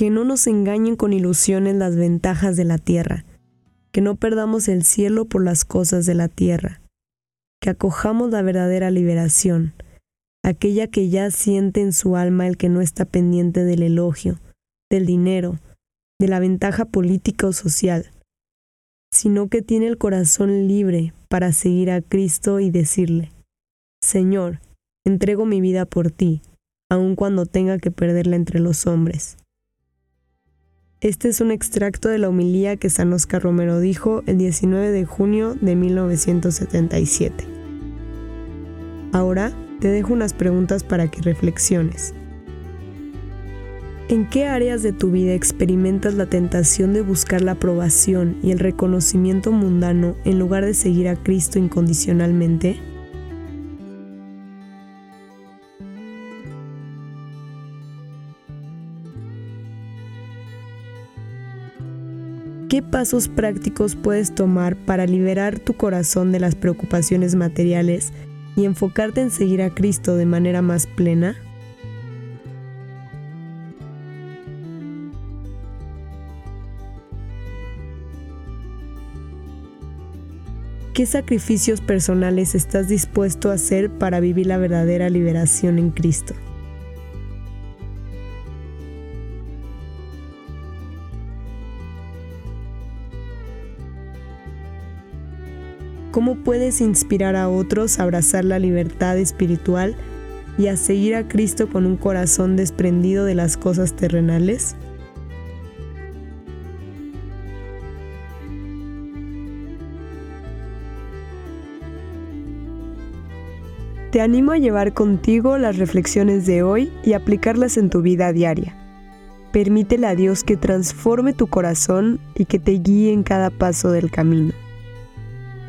que no nos engañen con ilusiones las ventajas de la tierra, que no perdamos el cielo por las cosas de la tierra, que acojamos la verdadera liberación, aquella que ya siente en su alma el que no está pendiente del elogio, del dinero, de la ventaja política o social, sino que tiene el corazón libre para seguir a Cristo y decirle, Señor, entrego mi vida por ti, aun cuando tenga que perderla entre los hombres. Este es un extracto de la homilía que San Oscar Romero dijo el 19 de junio de 1977. Ahora te dejo unas preguntas para que reflexiones. ¿En qué áreas de tu vida experimentas la tentación de buscar la aprobación y el reconocimiento mundano en lugar de seguir a Cristo incondicionalmente? ¿Qué pasos prácticos puedes tomar para liberar tu corazón de las preocupaciones materiales y enfocarte en seguir a Cristo de manera más plena? ¿Qué sacrificios personales estás dispuesto a hacer para vivir la verdadera liberación en Cristo? ¿Cómo puedes inspirar a otros a abrazar la libertad espiritual y a seguir a Cristo con un corazón desprendido de las cosas terrenales? Te animo a llevar contigo las reflexiones de hoy y aplicarlas en tu vida diaria. Permítele a Dios que transforme tu corazón y que te guíe en cada paso del camino.